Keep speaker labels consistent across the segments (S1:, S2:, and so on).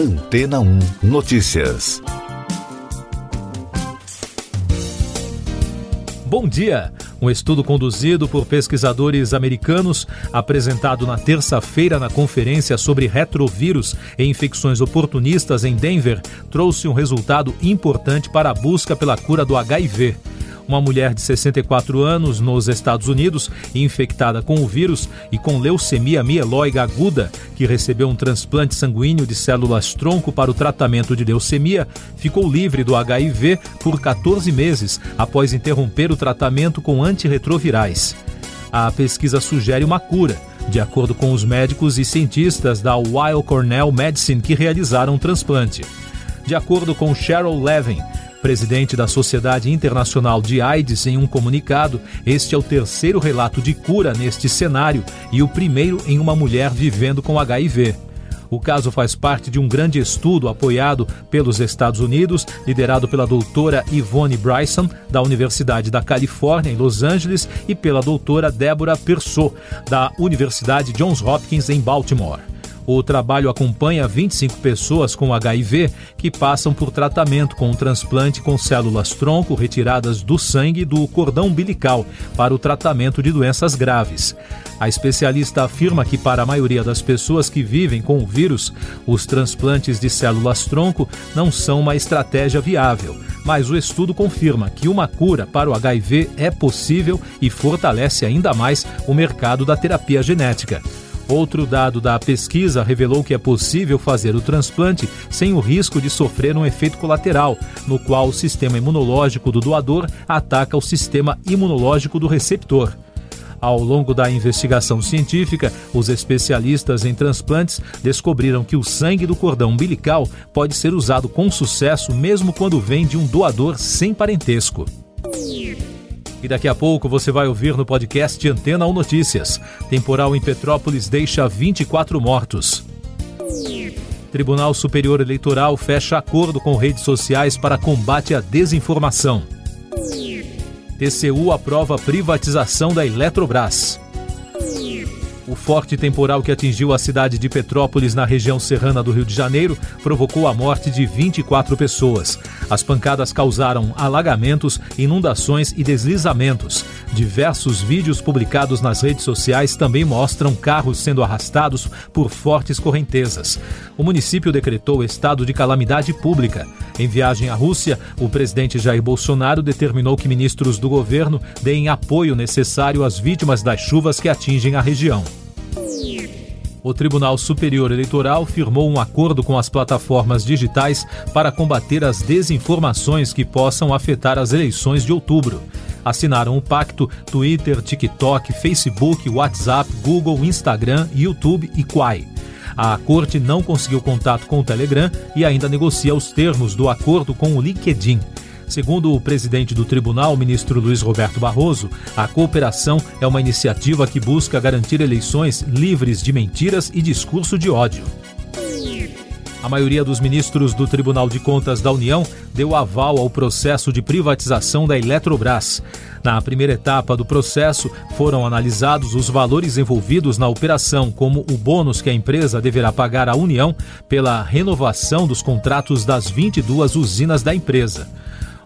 S1: Antena 1 Notícias.
S2: Bom dia! Um estudo conduzido por pesquisadores americanos, apresentado na terça-feira na conferência sobre retrovírus e infecções oportunistas em Denver, trouxe um resultado importante para a busca pela cura do HIV uma mulher de 64 anos nos Estados Unidos, infectada com o vírus e com leucemia mieloide aguda, que recebeu um transplante sanguíneo de células tronco para o tratamento de leucemia, ficou livre do HIV por 14 meses após interromper o tratamento com antirretrovirais. A pesquisa sugere uma cura, de acordo com os médicos e cientistas da Weill Cornell Medicine que realizaram o transplante. De acordo com Cheryl Levin, presidente da Sociedade Internacional de AIDS, em um comunicado, este é o terceiro relato de cura neste cenário e o primeiro em uma mulher vivendo com HIV. O caso faz parte de um grande estudo apoiado pelos Estados Unidos, liderado pela doutora Yvonne Bryson, da Universidade da Califórnia, em Los Angeles, e pela doutora Deborah Persaud, da Universidade Johns Hopkins, em Baltimore. O trabalho acompanha 25 pessoas com HIV que passam por tratamento com um transplante com células tronco retiradas do sangue do cordão umbilical para o tratamento de doenças graves. A especialista afirma que, para a maioria das pessoas que vivem com o vírus, os transplantes de células tronco não são uma estratégia viável. Mas o estudo confirma que uma cura para o HIV é possível e fortalece ainda mais o mercado da terapia genética. Outro dado da pesquisa revelou que é possível fazer o transplante sem o risco de sofrer um efeito colateral, no qual o sistema imunológico do doador ataca o sistema imunológico do receptor. Ao longo da investigação científica, os especialistas em transplantes descobriram que o sangue do cordão umbilical pode ser usado com sucesso mesmo quando vem de um doador sem parentesco. E daqui a pouco você vai ouvir no podcast Antena ou Notícias. Temporal em Petrópolis deixa 24 mortos. Tribunal Superior Eleitoral fecha acordo com redes sociais para combate à desinformação. TCU aprova privatização da Eletrobras. O forte temporal que atingiu a cidade de Petrópolis, na região serrana do Rio de Janeiro, provocou a morte de 24 pessoas. As pancadas causaram alagamentos, inundações e deslizamentos. Diversos vídeos publicados nas redes sociais também mostram carros sendo arrastados por fortes correntezas. O município decretou estado de calamidade pública. Em viagem à Rússia, o presidente Jair Bolsonaro determinou que ministros do governo deem apoio necessário às vítimas das chuvas que atingem a região o Tribunal Superior Eleitoral firmou um acordo com as plataformas digitais para combater as desinformações que possam afetar as eleições de outubro. Assinaram o pacto Twitter, TikTok, Facebook, WhatsApp, Google, Instagram, YouTube e Quai. A corte não conseguiu contato com o Telegram e ainda negocia os termos do acordo com o LinkedIn. Segundo o presidente do tribunal, ministro Luiz Roberto Barroso, a cooperação é uma iniciativa que busca garantir eleições livres de mentiras e discurso de ódio. A maioria dos ministros do Tribunal de Contas da União deu aval ao processo de privatização da Eletrobras. Na primeira etapa do processo, foram analisados os valores envolvidos na operação, como o bônus que a empresa deverá pagar à União pela renovação dos contratos das 22 usinas da empresa.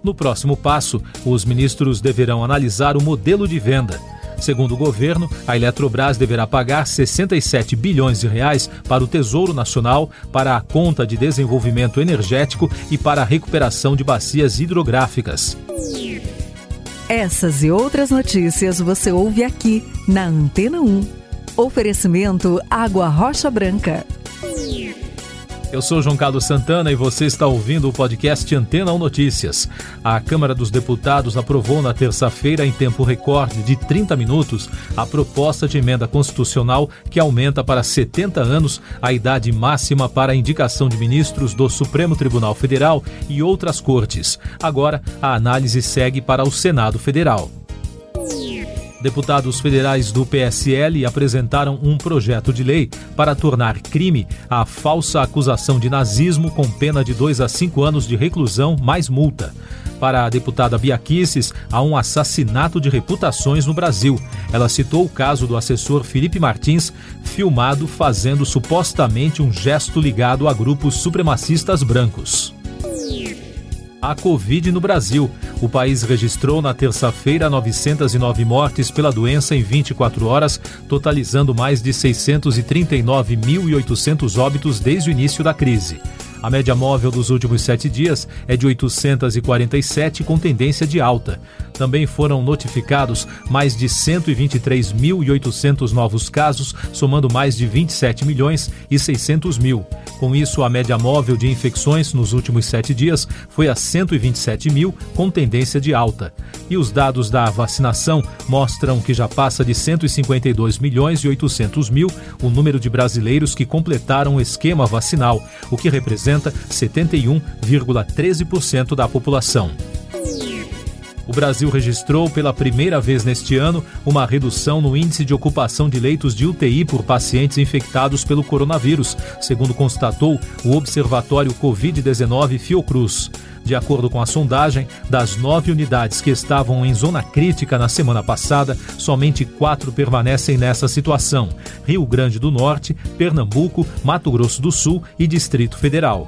S2: No próximo passo, os ministros deverão analisar o modelo de venda. Segundo o governo, a Eletrobras deverá pagar 67 bilhões de reais para o Tesouro Nacional, para a conta de desenvolvimento energético e para a recuperação de bacias hidrográficas.
S3: Essas e outras notícias você ouve aqui na Antena 1. Oferecimento Água Rocha Branca.
S2: Eu sou João Carlos Santana e você está ouvindo o podcast Antena 1 Notícias. A Câmara dos Deputados aprovou na terça-feira, em tempo recorde de 30 minutos, a proposta de emenda constitucional que aumenta para 70 anos a idade máxima para a indicação de ministros do Supremo Tribunal Federal e outras cortes. Agora, a análise segue para o Senado Federal. Deputados federais do PSL apresentaram um projeto de lei para tornar crime a falsa acusação de nazismo com pena de 2 a 5 anos de reclusão mais multa. Para a deputada Biaquices, há um assassinato de reputações no Brasil. Ela citou o caso do assessor Felipe Martins, filmado fazendo supostamente um gesto ligado a grupos supremacistas brancos a Covid no Brasil. O país registrou na terça-feira 909 mortes pela doença em 24 horas, totalizando mais de 639.800 óbitos desde o início da crise. A média móvel dos últimos sete dias é de 847, com tendência de alta. Também foram notificados mais de 123.800 novos casos, somando mais de 27 milhões e 600 mil. Com isso, a média móvel de infecções nos últimos sete dias foi a 127 mil, com tendência de alta. E os dados da vacinação mostram que já passa de 152 milhões e 800 mil o número de brasileiros que completaram o esquema vacinal, o que representa representa 71,13% da população. Brasil registrou pela primeira vez neste ano uma redução no índice de ocupação de leitos de UTI por pacientes infectados pelo coronavírus, segundo constatou o Observatório Covid-19 Fiocruz. De acordo com a sondagem, das nove unidades que estavam em zona crítica na semana passada, somente quatro permanecem nessa situação: Rio Grande do Norte, Pernambuco, Mato Grosso do Sul e Distrito Federal.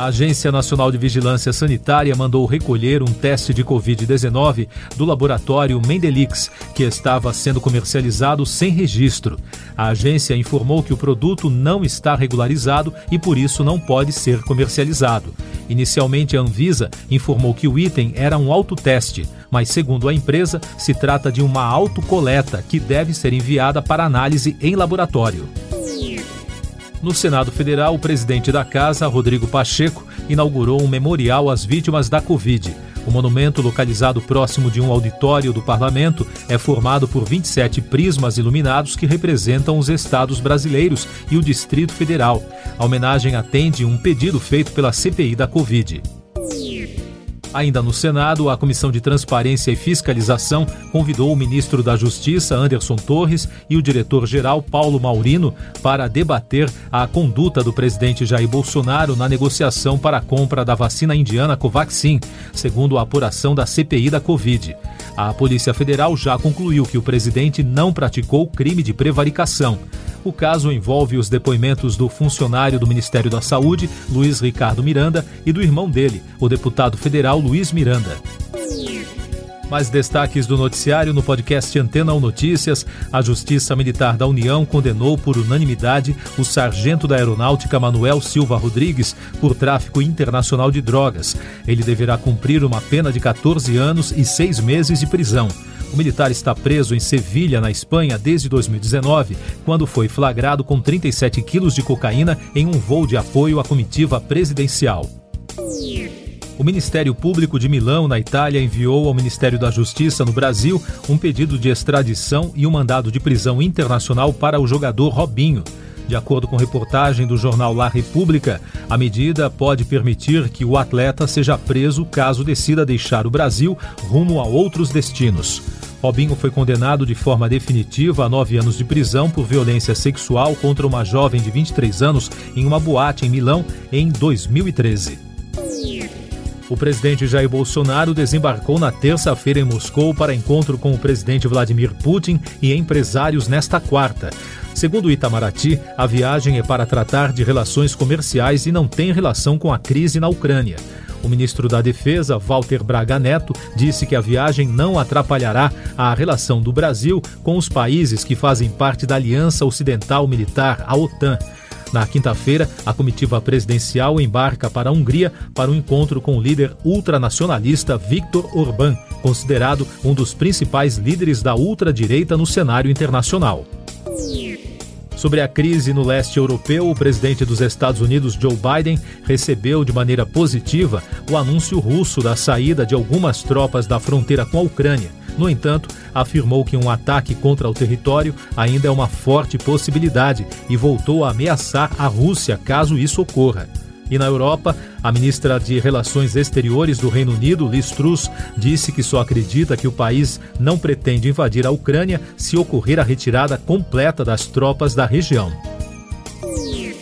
S2: A Agência Nacional de Vigilância Sanitária mandou recolher um teste de Covid-19 do laboratório Mendelix, que estava sendo comercializado sem registro. A agência informou que o produto não está regularizado e por isso não pode ser comercializado. Inicialmente, a Anvisa informou que o item era um autoteste, mas, segundo a empresa, se trata de uma autocoleta que deve ser enviada para análise em laboratório. No Senado Federal, o presidente da casa, Rodrigo Pacheco, inaugurou um memorial às vítimas da Covid. O monumento, localizado próximo de um auditório do parlamento, é formado por 27 prismas iluminados que representam os estados brasileiros e o Distrito Federal. A homenagem atende um pedido feito pela CPI da Covid. Ainda no Senado, a Comissão de Transparência e Fiscalização convidou o ministro da Justiça, Anderson Torres, e o diretor-geral, Paulo Maurino, para debater a conduta do presidente Jair Bolsonaro na negociação para a compra da vacina indiana Covaxin, segundo a apuração da CPI da Covid. A Polícia Federal já concluiu que o presidente não praticou crime de prevaricação. O caso envolve os depoimentos do funcionário do Ministério da Saúde, Luiz Ricardo Miranda, e do irmão dele, o deputado federal Luiz Miranda. Mais destaques do noticiário no podcast Antena 1 Notícias. A Justiça Militar da União condenou por unanimidade o sargento da Aeronáutica Manuel Silva Rodrigues por tráfico internacional de drogas. Ele deverá cumprir uma pena de 14 anos e 6 meses de prisão. O militar está preso em Sevilha, na Espanha, desde 2019, quando foi flagrado com 37 quilos de cocaína em um voo de apoio à comitiva presidencial. O Ministério Público de Milão, na Itália, enviou ao Ministério da Justiça no Brasil um pedido de extradição e um mandado de prisão internacional para o jogador Robinho. De acordo com reportagem do jornal La República, a medida pode permitir que o atleta seja preso caso decida deixar o Brasil rumo a outros destinos. Robinho foi condenado de forma definitiva a nove anos de prisão por violência sexual contra uma jovem de 23 anos em uma boate em Milão em 2013. O presidente Jair Bolsonaro desembarcou na terça-feira em Moscou para encontro com o presidente Vladimir Putin e empresários nesta quarta. Segundo o Itamaraty, a viagem é para tratar de relações comerciais e não tem relação com a crise na Ucrânia. O ministro da Defesa, Walter Braga Neto, disse que a viagem não atrapalhará a relação do Brasil com os países que fazem parte da Aliança Ocidental Militar, a OTAN. Na quinta-feira, a comitiva presidencial embarca para a Hungria para um encontro com o líder ultranacionalista Viktor Orbán, considerado um dos principais líderes da ultradireita no cenário internacional. Sobre a crise no leste europeu, o presidente dos Estados Unidos, Joe Biden, recebeu de maneira positiva o anúncio russo da saída de algumas tropas da fronteira com a Ucrânia. No entanto, afirmou que um ataque contra o território ainda é uma forte possibilidade e voltou a ameaçar a Rússia caso isso ocorra. E na Europa, a ministra de Relações Exteriores do Reino Unido, Liz Truss, disse que só acredita que o país não pretende invadir a Ucrânia se ocorrer a retirada completa das tropas da região.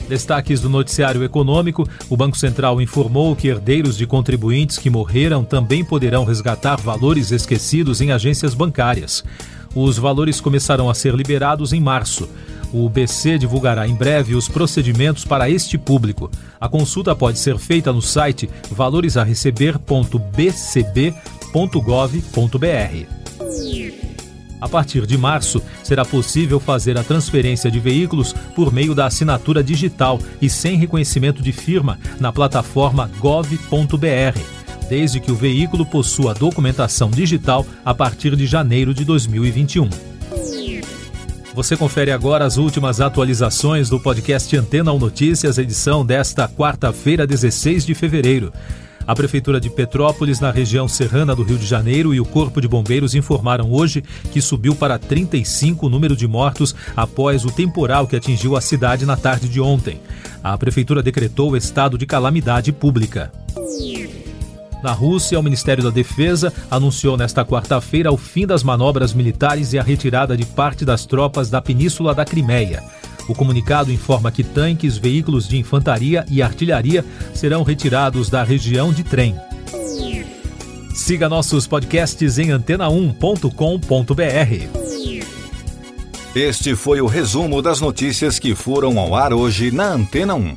S2: Destaques do noticiário econômico: o Banco Central informou que herdeiros de contribuintes que morreram também poderão resgatar valores esquecidos em agências bancárias. Os valores começarão a ser liberados em março. O BC divulgará em breve os procedimentos para este público. A consulta pode ser feita no site valoresareceber.bcb.gov.br. A partir de março, será possível fazer a transferência de veículos por meio da assinatura digital e sem reconhecimento de firma na plataforma gov.br, desde que o veículo possua documentação digital a partir de janeiro de 2021. Você confere agora as últimas atualizações do podcast Antena 1 Notícias, edição desta quarta-feira, 16 de fevereiro. A Prefeitura de Petrópolis, na região serrana do Rio de Janeiro, e o Corpo de Bombeiros informaram hoje que subiu para 35 o número de mortos após o temporal que atingiu a cidade na tarde de ontem. A Prefeitura decretou o estado de calamidade pública. Na Rússia, o Ministério da Defesa anunciou nesta quarta-feira o fim das manobras militares e a retirada de parte das tropas da Península da Crimeia. O comunicado informa que tanques, veículos de infantaria e artilharia serão retirados da região de trem. Siga nossos podcasts em antena1.com.br.
S1: Este foi o resumo das notícias que foram ao ar hoje na Antena 1.